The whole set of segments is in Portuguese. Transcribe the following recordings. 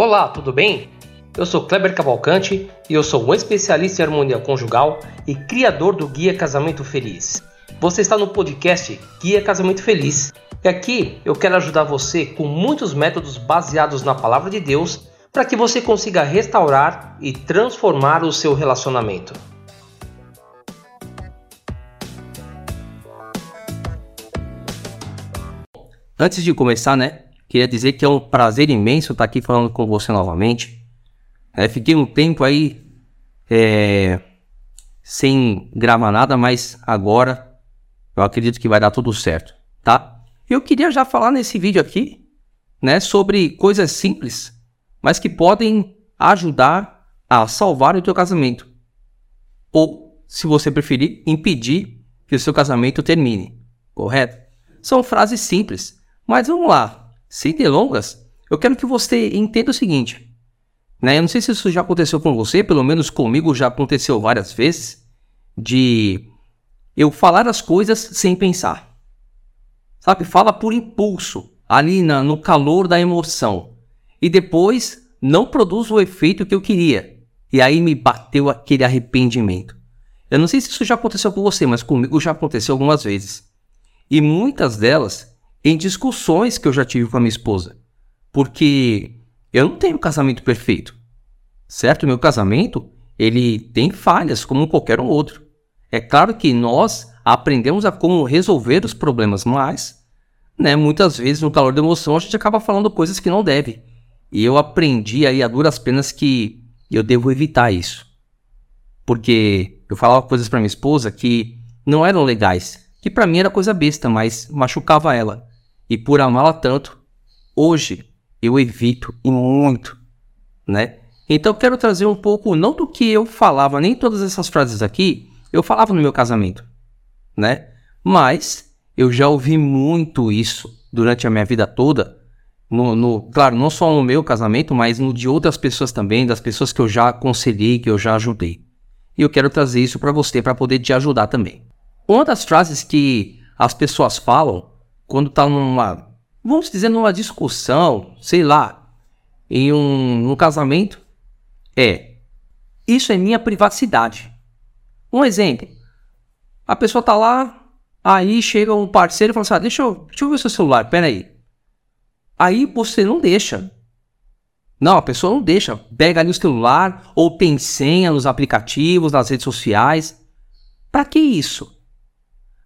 Olá, tudo bem? Eu sou Kleber Cavalcante e eu sou um especialista em harmonia conjugal e criador do Guia Casamento Feliz. Você está no podcast Guia Casamento Feliz e aqui eu quero ajudar você com muitos métodos baseados na palavra de Deus para que você consiga restaurar e transformar o seu relacionamento. Antes de começar, né, queria dizer que é um prazer imenso estar aqui falando com você novamente. É, fiquei um tempo aí é, sem gravar nada, mas agora eu acredito que vai dar tudo certo, tá? Eu queria já falar nesse vídeo aqui, né, sobre coisas simples, mas que podem ajudar a salvar o teu casamento. Ou, se você preferir, impedir que o seu casamento termine, correto? São frases simples, mas vamos lá, sem delongas, eu quero que você entenda o seguinte. Né? Eu não sei se isso já aconteceu com você, pelo menos comigo já aconteceu várias vezes, de eu falar as coisas sem pensar. Sabe, fala por impulso, ali na, no calor da emoção. E depois não produz o efeito que eu queria. E aí me bateu aquele arrependimento. Eu não sei se isso já aconteceu com você, mas comigo já aconteceu algumas vezes. E muitas delas em discussões que eu já tive com a minha esposa. Porque eu não tenho casamento perfeito. Certo? Meu casamento, ele tem falhas como qualquer outro. É claro que nós aprendemos a como resolver os problemas, mas, né, muitas vezes no calor da emoção a gente acaba falando coisas que não deve. E eu aprendi aí a duras penas que eu devo evitar isso. Porque eu falava coisas para minha esposa que não eram legais, que para mim era coisa besta, mas machucava ela e por amá-la tanto, hoje eu evito e muito, né? Então quero trazer um pouco, não do que eu falava, nem todas essas frases aqui, eu falava no meu casamento, né? Mas eu já ouvi muito isso durante a minha vida toda, no, no, claro, não só no meu casamento, mas no de outras pessoas também, das pessoas que eu já aconselhei, que eu já ajudei. E eu quero trazer isso para você, para poder te ajudar também. Uma das frases que as pessoas falam quando tá numa, vamos dizer, numa discussão, sei lá, em um, um casamento, é isso é minha privacidade. Um exemplo, a pessoa tá lá, aí chega um parceiro e fala assim, ah, deixa, eu, deixa eu ver o seu celular, pera aí. Aí você não deixa. Não, a pessoa não deixa. Pega ali o celular ou tem senha nos aplicativos, nas redes sociais. Para que isso?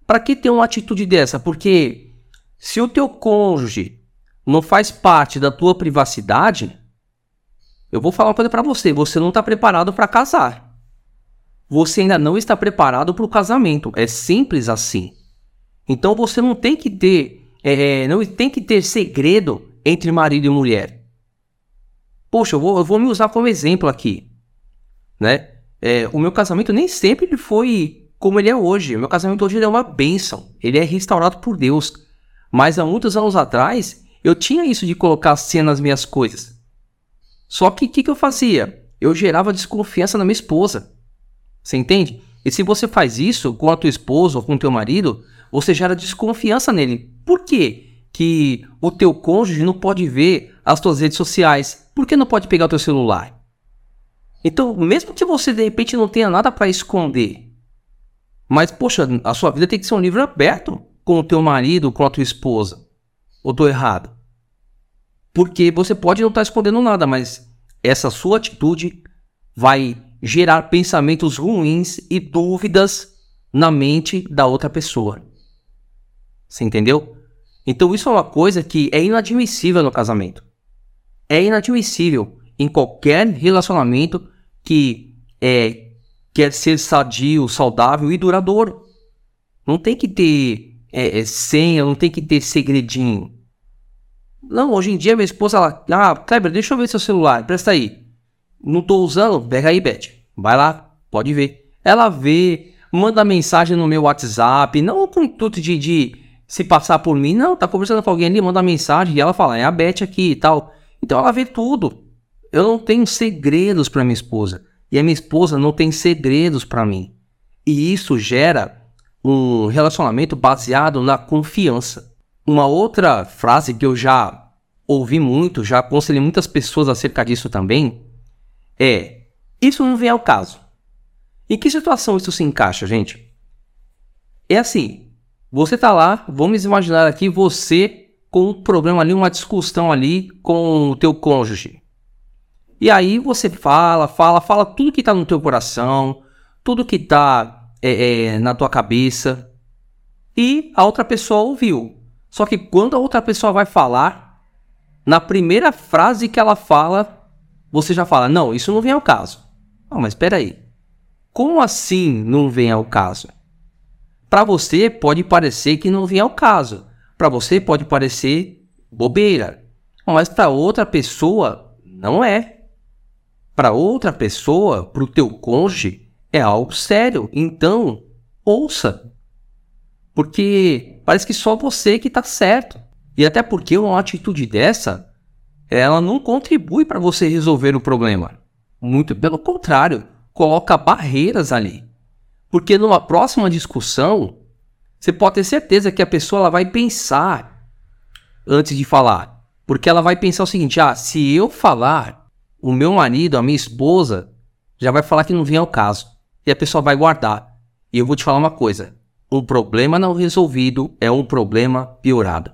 Para que ter uma atitude dessa? Porque se o teu cônjuge não faz parte da tua privacidade, eu vou falar uma coisa para você: você não está preparado para casar. Você ainda não está preparado para o casamento. É simples assim. Então você não tem que ter, é, não tem que ter segredo entre marido e mulher. Poxa, eu vou, eu vou me usar como exemplo aqui, né? É, o meu casamento nem sempre foi como ele é hoje. O meu casamento hoje é uma bênção. Ele é restaurado por Deus. Mas há muitos anos atrás, eu tinha isso de colocar cena nas minhas coisas. Só que o que, que eu fazia? Eu gerava desconfiança na minha esposa. Você entende? E se você faz isso com a tua esposa ou com o teu marido, você gera desconfiança nele. Por quê? Que o teu cônjuge não pode ver as tuas redes sociais. Por que não pode pegar o teu celular? Então, mesmo que você de repente não tenha nada para esconder, mas poxa, a sua vida tem que ser um livro aberto com o teu marido, com a tua esposa? Ou tô errado? Porque você pode não estar tá escondendo nada, mas essa sua atitude vai gerar pensamentos ruins e dúvidas na mente da outra pessoa. Você entendeu? Então isso é uma coisa que é inadmissível no casamento. É inadmissível em qualquer relacionamento que é, quer ser sadio, saudável e duradouro. Não tem que ter é, é, senha, não tem que ter segredinho. Não, hoje em dia minha esposa, ela, ah, Kleber, deixa eu ver seu celular, presta aí. Não tô usando, pega aí, Beth. Vai lá, pode ver. Ela vê, manda mensagem no meu WhatsApp, não com intuito de, de se passar por mim, não, tá conversando com alguém ali, manda mensagem e ela fala, é a Beth aqui e tal. Então ela vê tudo. Eu não tenho segredos para minha esposa. E a minha esposa não tem segredos para mim. E isso gera um relacionamento baseado na confiança. Uma outra frase que eu já ouvi muito, já aconselhei muitas pessoas acerca disso também, é: isso não vem ao caso. Em que situação isso se encaixa, gente? É assim, você tá lá, vamos imaginar aqui você com um problema ali, uma discussão ali com o teu cônjuge. E aí você fala, fala, fala tudo que tá no teu coração, tudo que tá é, é, na tua cabeça. E a outra pessoa ouviu. Só que quando a outra pessoa vai falar, na primeira frase que ela fala, você já fala: Não, isso não vem ao caso. Não, mas espera aí. Como assim não vem ao caso? Para você pode parecer que não vem ao caso. Para você pode parecer bobeira. Mas para outra pessoa não é. Para outra pessoa, para o teu cônjuge, é algo sério. Então, ouça. Porque parece que só você que está certo. E até porque uma atitude dessa, ela não contribui para você resolver o problema. Muito pelo contrário, coloca barreiras ali. Porque numa próxima discussão, você pode ter certeza que a pessoa ela vai pensar antes de falar. Porque ela vai pensar o seguinte: ah, se eu falar, o meu marido, a minha esposa, já vai falar que não vem ao caso. E a pessoa vai guardar. E eu vou te falar uma coisa: um problema não resolvido é um problema piorado.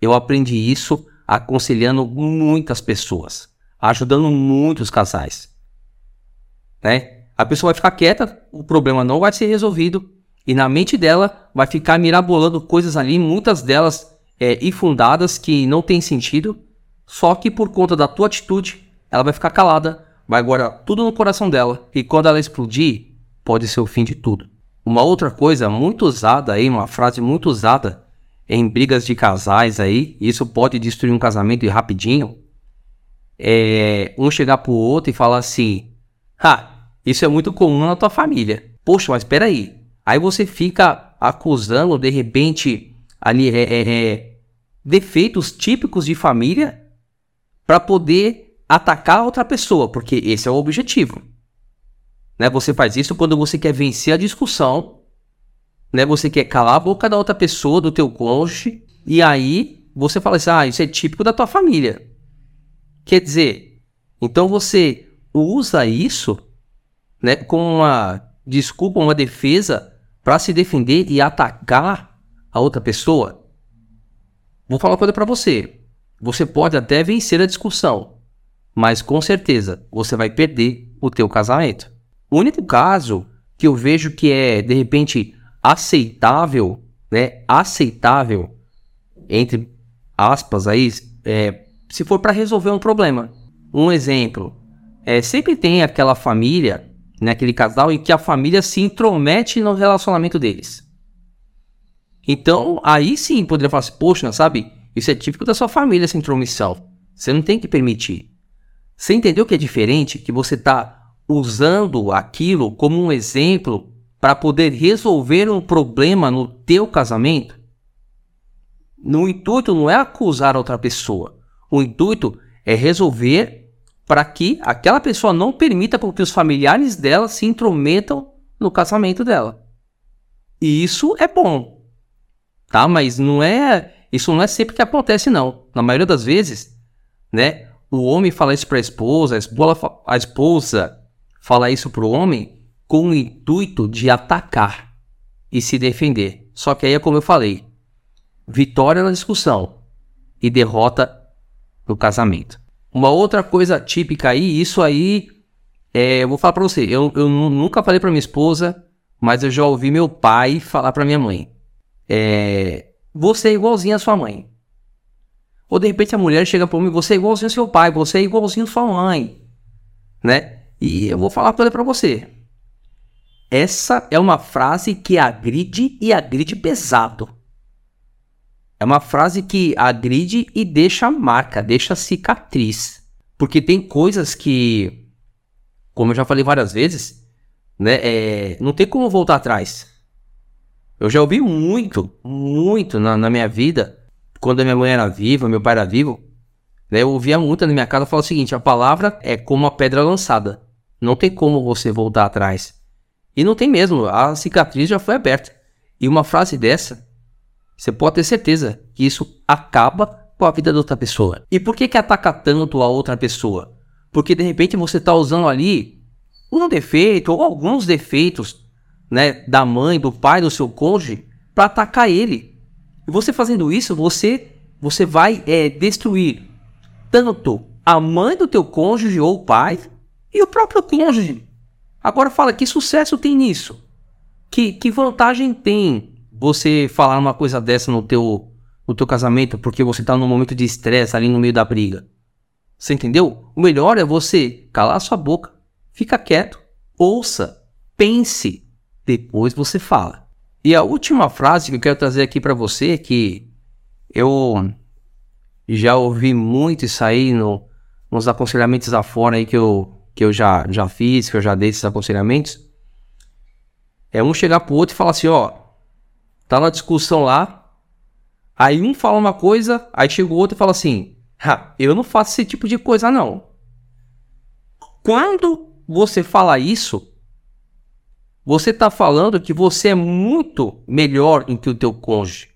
Eu aprendi isso aconselhando muitas pessoas, ajudando muitos casais. Né? A pessoa vai ficar quieta, o problema não vai ser resolvido e na mente dela vai ficar mirabolando coisas ali, muitas delas é, infundadas que não tem sentido, só que por conta da tua atitude, ela vai ficar calada, vai guardar tudo no coração dela e quando ela explodir, pode ser o fim de tudo. Uma outra coisa muito usada aí, uma frase muito usada em brigas de casais aí, isso pode destruir um casamento rapidinho, é um chegar pro outro e falar assim: "Ha, isso é muito comum na tua família. Poxa, mas espera aí. Aí você fica acusando, de repente, ali é, é, é defeitos típicos de família para poder atacar outra pessoa, porque esse é o objetivo. Né? Você faz isso quando você quer vencer a discussão, né? Você quer calar a boca da outra pessoa, do teu cônjuge, e aí você fala assim: "Ah, isso é típico da tua família". Quer dizer, então você usa isso né, com uma desculpa, uma defesa para se defender e atacar a outra pessoa, vou falar uma coisa para você. Você pode até vencer a discussão, mas com certeza você vai perder o teu casamento. O único caso que eu vejo que é de repente aceitável, né, aceitável entre aspas aí, é, se for para resolver um problema. Um exemplo, é sempre tem aquela família naquele casal em que a família se intromete no relacionamento deles. Então, aí sim poderia falar assim, poxa, sabe? Isso é típico da sua família, essa intromissão. Você não tem que permitir. Você entendeu que é diferente? Que você está usando aquilo como um exemplo para poder resolver um problema no teu casamento? No intuito não é acusar outra pessoa. O intuito é resolver para que aquela pessoa não permita que os familiares dela se intrometam no casamento dela. E isso é bom, tá? Mas não é, isso não é sempre que acontece não. Na maioria das vezes, né? O homem fala isso para a esposa, a esposa, fala isso para o homem com o intuito de atacar e se defender. Só que aí é como eu falei, vitória na discussão e derrota no casamento. Uma outra coisa típica aí, isso aí, é, eu vou falar pra você, eu, eu nunca falei pra minha esposa, mas eu já ouvi meu pai falar pra minha mãe. É, você é igualzinho a sua mãe. Ou de repente a mulher chega pra mim, você é igualzinho seu pai, você é igualzinho sua mãe. Né? E eu vou falar pra você. Essa é uma frase que agride e agride pesado. É uma frase que agride e deixa marca, deixa cicatriz. Porque tem coisas que, como eu já falei várias vezes, né, é, não tem como voltar atrás. Eu já ouvi muito, muito na, na, minha vida, quando a minha mãe era viva, meu pai era vivo, né, eu ouvia muito na minha casa falar o seguinte: a palavra é como uma pedra lançada. Não tem como você voltar atrás. E não tem mesmo, a cicatriz já foi aberta. E uma frase dessa você pode ter certeza que isso acaba com a vida da outra pessoa. E por que que ataca tanto a outra pessoa? Porque de repente você está usando ali um defeito ou alguns defeitos, né, da mãe, do pai, do seu cônjuge para atacar ele. E você fazendo isso, você você vai é, destruir tanto a mãe do teu cônjuge ou pai e o próprio cônjuge. Agora fala que sucesso tem nisso? Que, que vantagem tem você falar uma coisa dessa no teu, no teu casamento porque você está num momento de estresse ali no meio da briga? Você entendeu? O melhor é você calar sua boca, fica quieto, ouça, pense, depois você fala. E a última frase que eu quero trazer aqui para você que eu já ouvi muito isso aí no, nos aconselhamentos afora aí que eu, que eu já, já fiz, que eu já dei esses aconselhamentos. É um chegar pro outro e falar assim, ó, tá na discussão lá, aí um fala uma coisa, aí chega o outro e fala assim, eu não faço esse tipo de coisa não. Quando você fala isso, você está falando que você é muito melhor do que o teu cônjuge.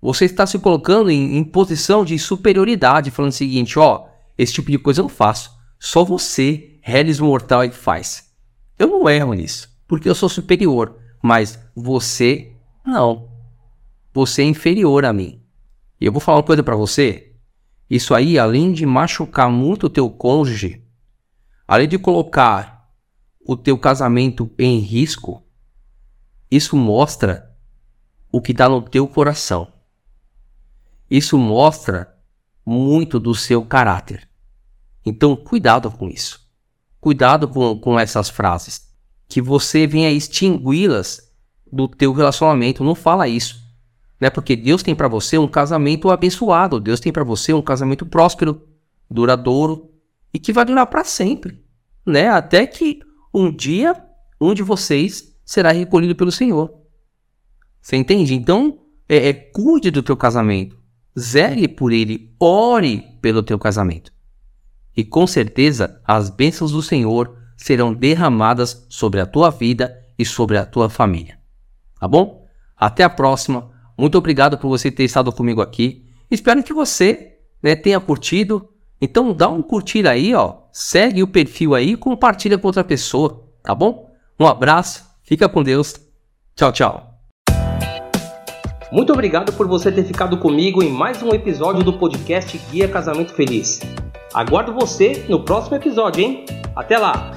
Você está se colocando em, em, posição de superioridade, falando o seguinte, ó, esse tipo de coisa eu não faço. Só você, Hellis Mortal, é que faz. Eu não erro nisso, porque eu sou superior. Mas você, não. Você é inferior a mim. E eu vou falar uma coisa para você. Isso aí, além de machucar muito o teu cônjuge, além de colocar o teu casamento em risco, isso mostra o que está no teu coração. Isso mostra muito do seu caráter. Então, cuidado com isso. Cuidado com, com essas frases. Que você venha extingui-las do teu relacionamento. Não fala isso. Né? Porque Deus tem para você um casamento abençoado. Deus tem para você um casamento próspero, duradouro e que vai durar para sempre. Né? Até que um dia um de vocês será recolhido pelo Senhor. Você entende? Então, é, é, cuide do teu casamento, zele por ele, ore pelo teu casamento. E com certeza as bênçãos do Senhor serão derramadas sobre a tua vida e sobre a tua família. Tá bom? Até a próxima. Muito obrigado por você ter estado comigo aqui. Espero que você né, tenha curtido. Então dá um curtir aí, ó. Segue o perfil aí e compartilha com outra pessoa tá bom? Um abraço, fica com Deus. Tchau, tchau. Muito obrigado por você ter ficado comigo em mais um episódio do podcast Guia Casamento Feliz. Aguardo você no próximo episódio, hein? Até lá!